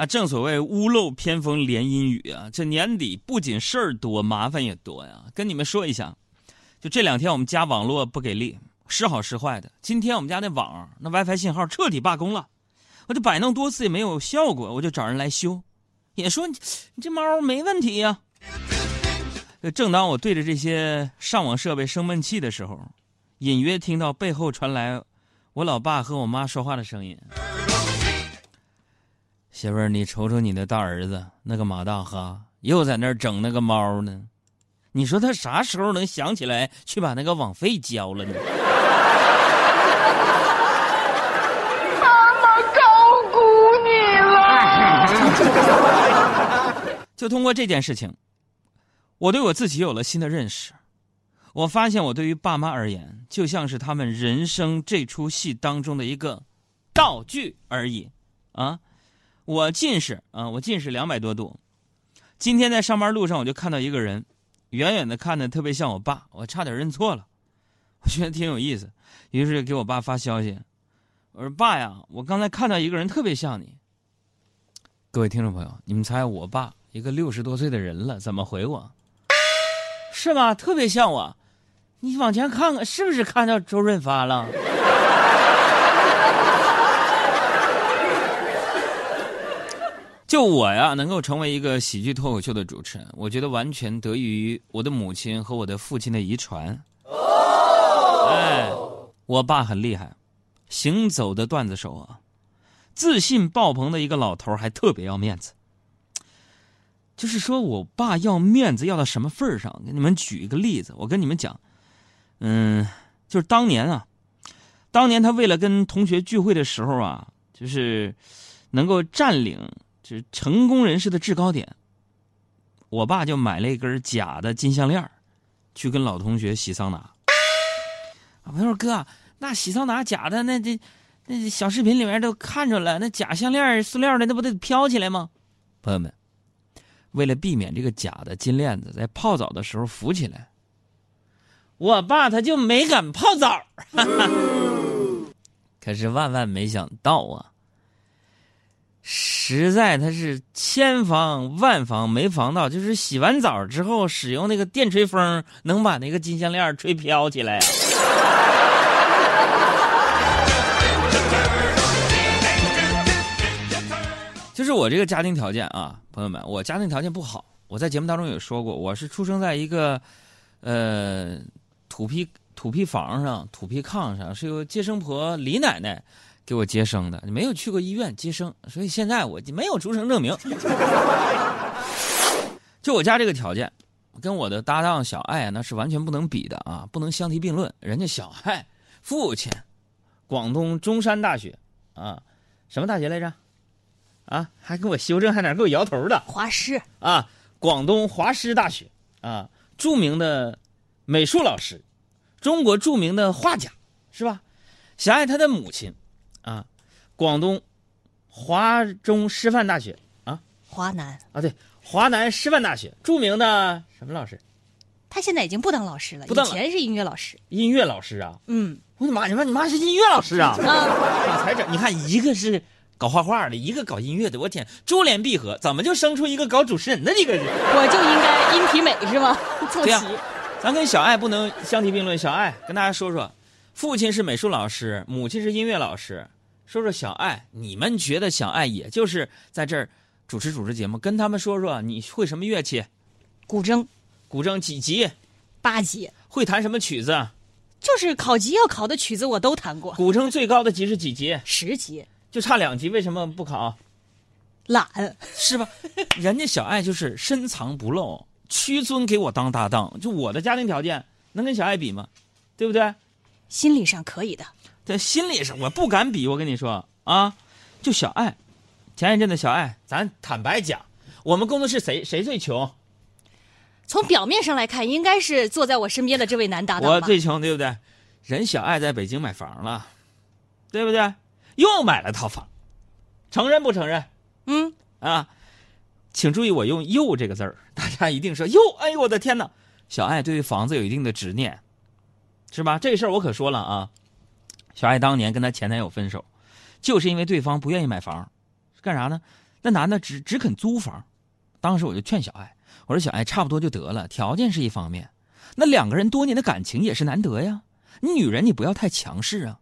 啊，正所谓屋漏偏逢连阴雨啊，这年底不仅事儿多，麻烦也多呀。跟你们说一下，就这两天我们家网络不给力，时好时坏的。今天我们家那网那 WiFi 信号彻底罢工了，我就摆弄多次也没有效果，我就找人来修，也说你这猫没问题呀。正当我对着这些上网设备生闷气的时候，隐约听到背后传来我老爸和我妈说话的声音。媳妇儿，你瞅瞅你的大儿子那个马大哈，又在那儿整那个猫呢。你说他啥时候能想起来去把那个网费交了呢？妈妈高估你了。就通过这件事情，我对我自己有了新的认识。我发现，我对于爸妈而言，就像是他们人生这出戏当中的一个道具而已。啊。我近视啊，我近视两百多度。今天在上班路上，我就看到一个人，远远的看的特别像我爸，我差点认错了。我觉得挺有意思，于是给我爸发消息，我说：“爸呀，我刚才看到一个人特别像你。”各位听众朋友，你们猜我爸一个六十多岁的人了，怎么回我？是吗？特别像我，你往前看看，是不是看到周润发了？就我呀，能够成为一个喜剧脱口秀的主持人，我觉得完全得益于我的母亲和我的父亲的遗传。哎，我爸很厉害，行走的段子手啊，自信爆棚的一个老头，还特别要面子。就是说我爸要面子要到什么份儿上？给你们举一个例子，我跟你们讲，嗯，就是当年啊，当年他为了跟同学聚会的时候啊，就是能够占领。是成功人士的制高点。我爸就买了一根假的金项链去跟老同学洗桑拿。我说哥，那洗桑拿假的，那这那小视频里面都看着了，那假项链塑料的，那不得飘起来吗？朋友们，为了避免这个假的金链子在泡澡的时候浮起来，我爸他就没敢泡澡。可是万万没想到啊！实在他是千防万防没防到，就是洗完澡之后使用那个电吹风，能把那个金项链吹飘起来呀。就是我这个家庭条件啊，朋友们，我家庭条件不好。我在节目当中也说过，我是出生在一个，呃，土坯土坯房上，土坯炕上，是由接生婆李奶奶。给我接生的，没有去过医院接生，所以现在我没有出生证明。就我家这个条件，跟我的搭档小爱那是完全不能比的啊，不能相提并论。人家小爱父亲，广东中山大学啊，什么大学来着？啊，还给我修正，还哪给我摇头的？华师啊，广东华师大学啊，著名的美术老师，中国著名的画家，是吧？小爱他的母亲。啊，广东华中师范大学啊，华南啊，对，华南师范大学著名的什么老师？他现在已经不当老师了，以前是音乐老师。音乐老师啊，嗯，我的妈！你说你妈是音乐老师啊？啊，才整！你看，一个是搞画画的，一个搞音乐的，我天，珠联璧合，怎么就生出一个搞主持人的这个人？我就应该音体美是吗？对呀，咱跟小爱不能相提并论。小爱跟大家说说。父亲是美术老师，母亲是音乐老师。说说小爱，你们觉得小爱也就是在这儿主持主持节目，跟他们说说你会什么乐器？古筝，古筝几级？八级。会弹什么曲子？就是考级要考的曲子我都弹过。古筝最高的级是几级？十级。就差两级，为什么不考？懒，是吧？人家小爱就是深藏不露，屈尊给我当搭档。就我的家庭条件能跟小爱比吗？对不对？心理上可以的，在心理上我不敢比。我跟你说啊，就小爱，前一阵子小爱，咱坦白讲，我们工作室谁谁最穷？从表面上来看，应该是坐在我身边的这位男搭档我最穷，对不对？人小爱在北京买房了，对不对？又买了套房，承认不承认？嗯啊，请注意我用“又”这个字儿，大家一定说“又”。哎呦我的天哪！小爱对于房子有一定的执念。是吧？这事儿我可说了啊，小爱当年跟她前男友分手，就是因为对方不愿意买房，干啥呢？那男的只只肯租房，当时我就劝小爱，我说小爱差不多就得了，条件是一方面，那两个人多年的感情也是难得呀。你女人你不要太强势啊，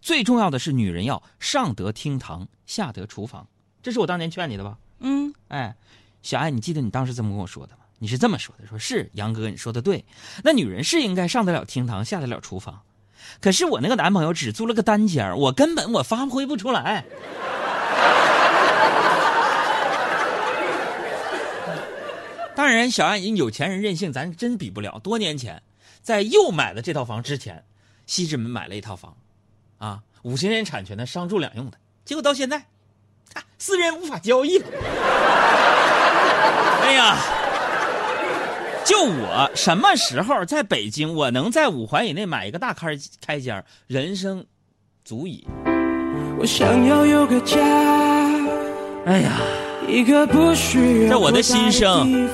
最重要的是女人要上得厅堂，下得厨房，这是我当年劝你的吧？嗯，哎，小爱，你记得你当时这么跟我说的吗？你是这么说的，说是杨哥，你说的对，那女人是应该上得了厅堂，下得了厨房。可是我那个男朋友只租了个单间我根本我发挥不出来。当然，小爱人有钱人任性，咱真比不了。多年前，在又买了这套房之前，西直门买了一套房，啊，五十年产权的，商住两用的。结果到现在，啊，私人无法交易了。哎呀，就我什么时候在北京，我能在五环以内买一个大开开间，人生足矣。我想要有个家，哎呀。一个不需要这我的心声。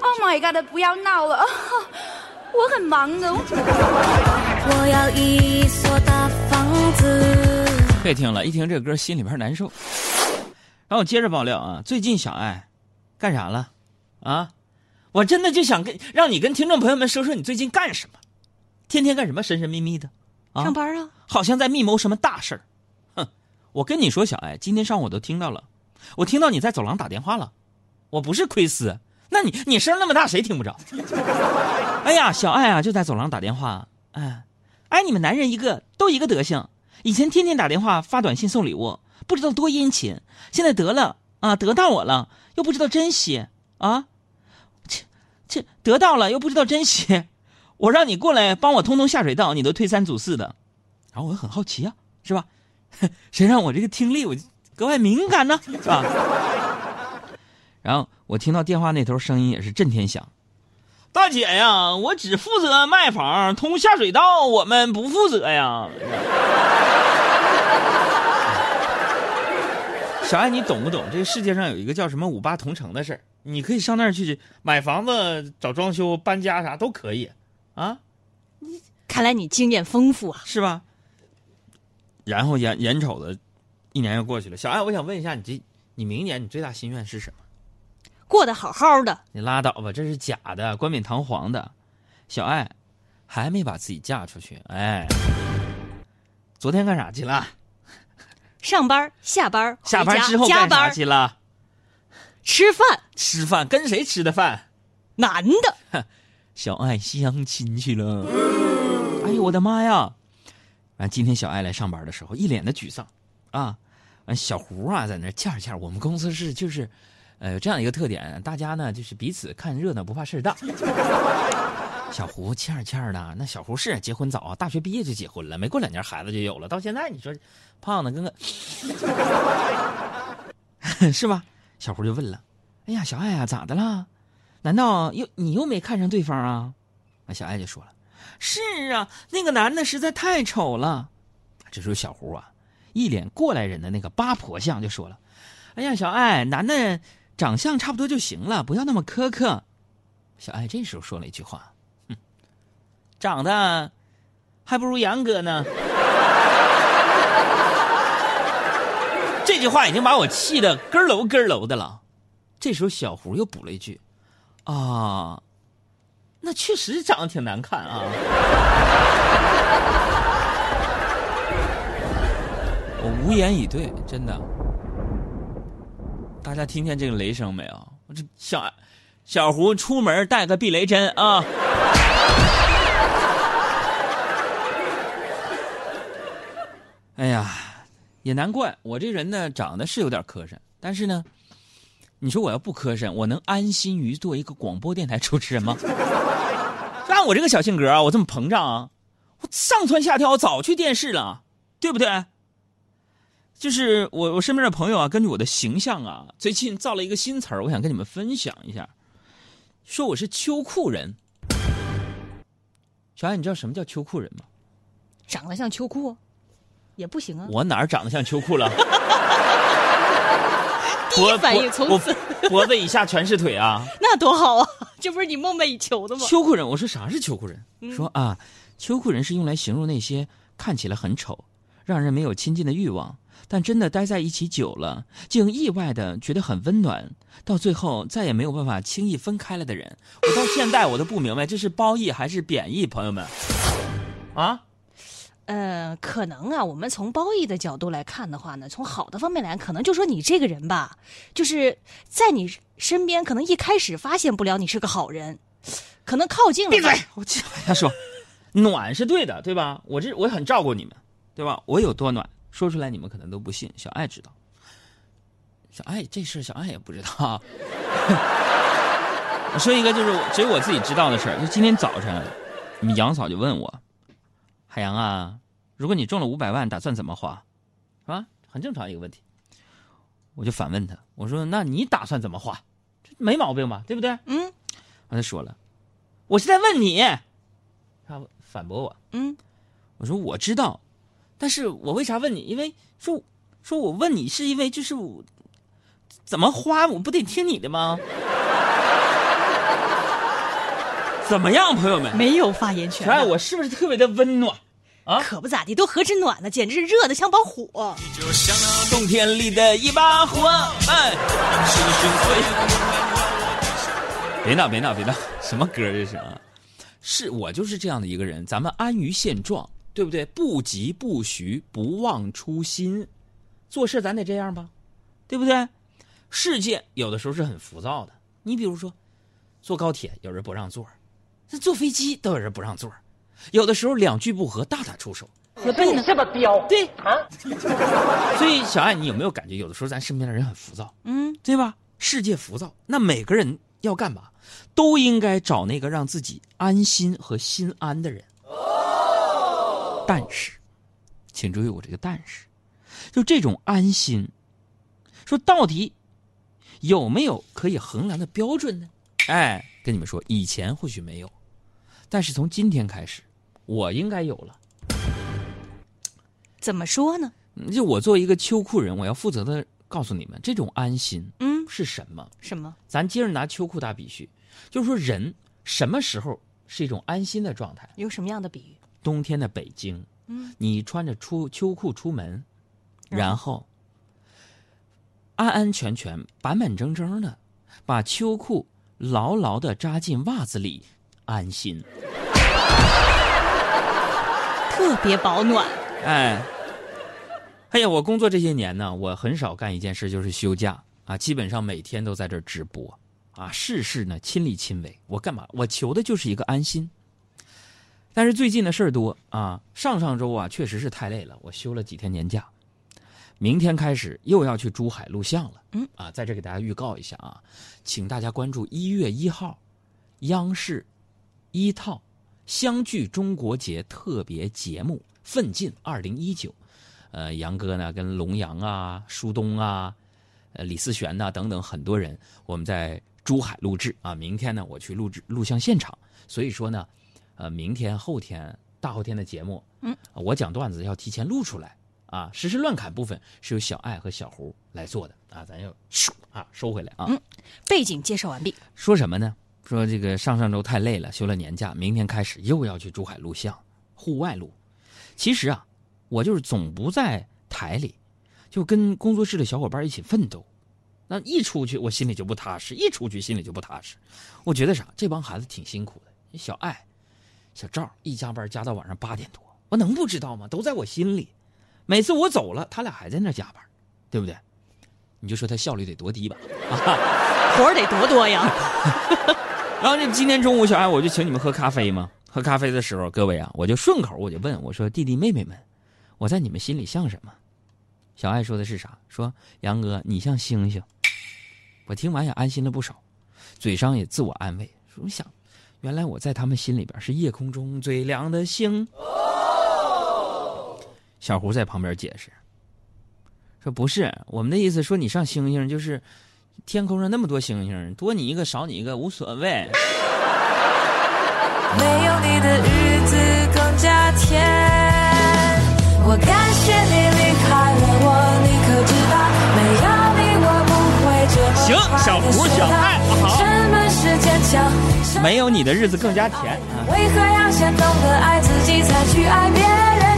Oh my god！不要闹了，我很忙的。我要一所大房子。别听了，一听这歌心里边难受。然后我接着爆料啊，最近小爱干啥了？啊，我真的就想跟让你跟听众朋友们说说你最近干什么，天天干什么，神神秘秘的，啊，上班啊，好像在密谋什么大事儿。哼，我跟你说，小爱，今天上午我都听到了。我听到你在走廊打电话了，我不是窥私，那你你声那么大，谁听不着？哎呀，小爱啊，就在走廊打电话，哎，哎，你们男人一个都一个德行，以前天天打电话发短信送礼物，不知道多殷勤，现在得了啊，得到我了，又不知道珍惜。啊，这得到了又不知道珍惜，我让你过来帮我通通下水道，你都推三阻四的，然后我很好奇啊，是吧？谁让我这个听力我。格外敏感呢，是吧？然后我听到电话那头声音也是震天响，大姐呀，我只负责卖房，通下水道我们不负责呀。小爱，你懂不懂？这个世界上有一个叫什么五八同城的事儿，你可以上那儿去买房子、找装修、搬家啥都可以，啊？你看来你经验丰富啊，是吧？然后眼眼瞅着。一年又过去了，小艾，我想问一下，你这你明年你最大心愿是什么？过得好好的。你拉倒吧，这是假的，冠冕堂皇的。小艾还没把自己嫁出去，哎，昨天干啥去了？上班、下班、下班之后干啥去了？吃饭。吃饭跟谁吃的饭？男的。小爱相亲去了。哎呦我的妈呀！完，今天小爱来上班的时候，一脸的沮丧。啊，完小胡啊，在那欠欠。我们公司是就是，呃，这样一个特点，大家呢就是彼此看热闹，不怕事儿大。小胡欠欠的，那小胡是结婚早啊，大学毕业就结婚了，没过两年孩子就有了。到现在你说胖的跟个 是吧？小胡就问了：“哎呀，小爱啊，咋的了？难道又你又没看上对方啊？”那小爱就说了：“是啊，那个男的实在太丑了。”这时候小胡啊。一脸过来人的那个八婆相就说了：“哎呀，小爱，男的长相差不多就行了，不要那么苛刻。”小爱这时候说了一句话：“哼，长得还不如杨哥呢。”这句话已经把我气得咯楼咯楼的了。这时候小胡又补了一句：“啊，那确实长得挺难看啊。”我无言以对，真的。大家听见这个雷声没有？我这小小胡出门带个避雷针啊！哎呀，也难怪我这人呢，长得是有点磕碜，但是呢，你说我要不磕碜，我能安心于做一个广播电台主持人吗？按我这个小性格啊，我这么膨胀啊，我上蹿下跳我早去电视了，对不对？就是我我身边的朋友啊，根据我的形象啊，最近造了一个新词儿，我想跟你们分享一下，说我是秋裤人。小爱，你知道什么叫秋裤人吗？长得像秋裤，也不行啊。我哪儿长得像秋裤了？第一反应从此脖子以下全是腿啊！那多好啊，这不是你梦寐以求的吗？秋裤人，我说啥是秋裤人？嗯、说啊，秋裤人是用来形容那些看起来很丑，让人没有亲近的欲望。但真的待在一起久了，竟意外的觉得很温暖，到最后再也没有办法轻易分开了的人，我到现在我都不明白这是褒义还是贬义，朋友们，啊，呃，可能啊，我们从褒义的角度来看的话呢，从好的方面来，可能就说你这个人吧，就是在你身边，可能一开始发现不了你是个好人，可能靠近了。闭嘴！我这往下说，暖是对的，对吧？我这我很照顾你们，对吧？我有多暖，说出来你们可能都不信。小爱知道，小爱这事儿小爱也不知道。我 说一个就是只有我自己知道的事儿，就今天早晨，你们杨嫂就问我，海洋啊，如果你中了五百万，打算怎么花？是吧？很正常一个问题。我就反问他，我说那你打算怎么花？这没毛病吧？对不对？嗯完他说了，我是在问你，他反驳我，嗯，我说我知道，但是我为啥问你？因为说说我问你是因为就是我怎么花，我不得听你的吗？怎么样，朋友们？没有发言权小爱，我是不是特别的温暖？啊可不咋地，都何止暖呢，简直是热的像把火。冬天里的一把火，哎。别闹，别闹，别闹！什么歌这是啊？是我就是这样的一个人，咱们安于现状，对不对？不急不徐，不忘初心，做事咱得这样吧，对不对？世界有的时候是很浮躁的，你比如说，坐高铁有人不让座儿，这坐飞机都有人不让座儿，有的时候两句不合大打出手，何必呢？这么彪对啊！所以小爱，你有没有感觉有的时候咱身边的人很浮躁，嗯，对吧？世界浮躁，那每个人要干嘛？都应该找那个让自己安心和心安的人。但是，请注意我这个但是，就这种安心，说到底有没有可以衡量的标准呢？哎，跟你们说，以前或许没有，但是从今天开始，我应该有了。怎么说呢？就我作为一个秋裤人，我要负责的告诉你们，这种安心嗯，是什么？什么？咱接着拿秋裤打比喻，就是说人什么时候是一种安心的状态？有什么样的比喻？冬天的北京，嗯，你穿着出秋裤出门，然后安安全全、板板正正的把秋裤牢牢的扎进袜子里，安心。特别保暖。哎，哎呀，我工作这些年呢，我很少干一件事，就是休假啊，基本上每天都在这儿直播啊，事事呢亲力亲为。我干嘛？我求的就是一个安心。但是最近的事儿多啊，上上周啊确实是太累了，我休了几天年假，明天开始又要去珠海录像了。嗯啊，在这给大家预告一下啊，请大家关注一月一号，央视一套相聚中国节特别节目《奋进二零一九》。呃，杨哥呢跟龙阳啊、舒东啊、呃李思璇呐、等等很多人，我们在珠海录制啊。明天呢，我去录制录像现场，所以说呢，呃，明天、后天、大后天的节目，嗯，我讲段子要提前录出来啊。实时乱侃部分是由小爱和小胡来做的啊，咱要咻啊收回来啊。嗯背景介绍完毕。说什么呢？说这个上上周太累了，休了年假，明天开始又要去珠海录像，户外录。其实啊，我就是总不在台里，就跟工作室的小伙伴一起奋斗。那一出去，我心里就不踏实；一出去，心里就不踏实。我觉得啥？这帮孩子挺辛苦的。小爱、小赵一加班加到晚上八点多，我能不知道吗？都在我心里。每次我走了，他俩还在那加班，对不对？你就说他效率得多低吧？活得多多呀！然后就今天中午，小爱我就请你们喝咖啡嘛。喝咖啡的时候，各位啊，我就顺口我就问我说：“弟弟妹妹们，我在你们心里像什么？”小爱说的是啥？说杨哥你像星星。我听完也安心了不少，嘴上也自我安慰，说我想，原来我在他们心里边是夜空中最亮的星。小胡在旁边解释，说不是我们的意思，说你上星星就是天空上那么多星星，多你一个少你一个无所谓。没有你的日子更加甜。我感谢你离开了我，你可知道，没有你我不会这么行快小胡地学到小爱好什么是坚强？没有你的日子更加甜啊！为何要先懂得爱自己，才去爱别人？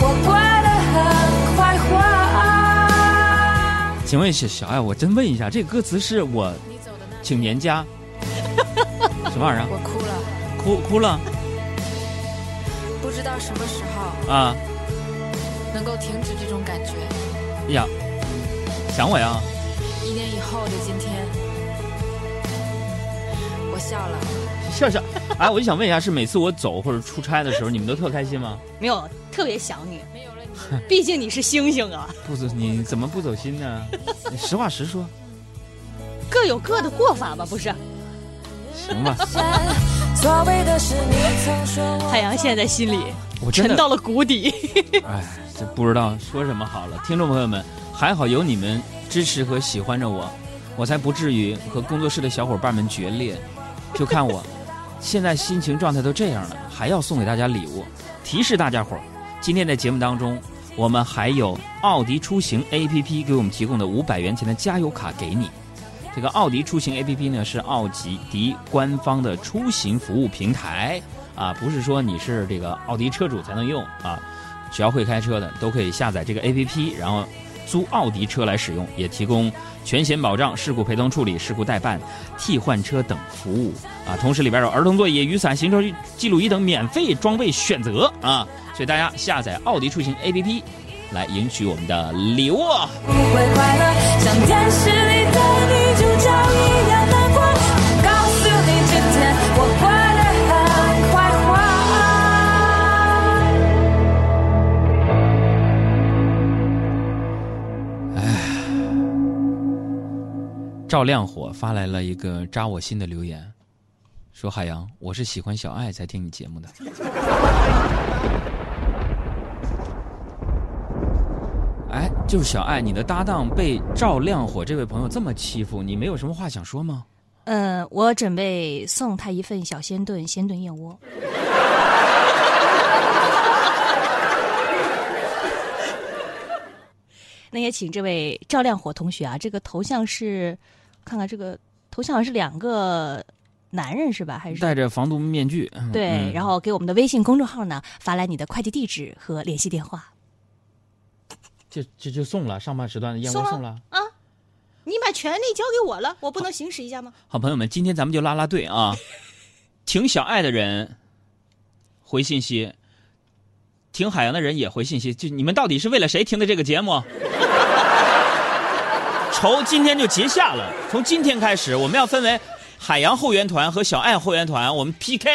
我过得很快活。请问小小爱，我真问一下，这个歌词是我请年假？什么玩意儿？我哭了，哭哭了。不知道什么时候啊，能够停止这种感觉。呀，想我呀？一年以后的今天。笑了。笑笑，哎，我就想问一下，是每次我走或者出差的时候，你们都特开心吗？没有特别想你，没有了你，毕竟你是星星啊，不走，你怎么不走心呢？你实话实说，各有各的过法吧，不是？行吧？所谓的是你曾说我海洋现在心里我沉到了谷底。哎，这不知道说什么好了。听众朋友们，还好有你们支持和喜欢着我，我才不至于和工作室的小伙伴们决裂。就看我，现在心情状态都这样了，还要送给大家礼物。提示大家伙儿，今天在节目当中，我们还有奥迪出行 APP 给我们提供的五百元钱的加油卡给你。这个奥迪出行 APP 呢是奥迪迪官方的出行服务平台啊，不是说你是这个奥迪车主才能用啊，只要会开车的都可以下载这个 APP，然后租奥迪车来使用，也提供全险保障、事故陪同处理、事故代办、替换车等服务啊。同时里边有儿童座椅、雨伞、行车记录仪等免费装备选择啊，所以大家下载奥迪出行 APP 来赢取我们的礼物。不会快乐，像电视里的女主角一样赵亮火发来了一个扎我心的留言，说：“海洋，我是喜欢小爱才听你节目的。”哎，就是小爱，你的搭档被赵亮火这位朋友这么欺负，你没有什么话想说吗？嗯，我准备送他一份小鲜炖鲜炖燕窝。那也请这位赵亮火同学啊，这个头像是，看看这个头像好像是两个男人是吧？还是戴着防毒面具。嗯对，嗯然后给我们的微信公众号呢发来你的快递地址和联系电话。这这就送了，上半时段的燕窝送了送了。啊，你把权利交给我了，我不能行使一下吗？好朋友们，今天咱们就拉拉队啊！挺小爱的人回信息，听海洋的人也回信息，就你们到底是为了谁听的这个节目？仇今天就结下了，从今天开始，我们要分为海洋后援团和小爱后援团，我们 PK。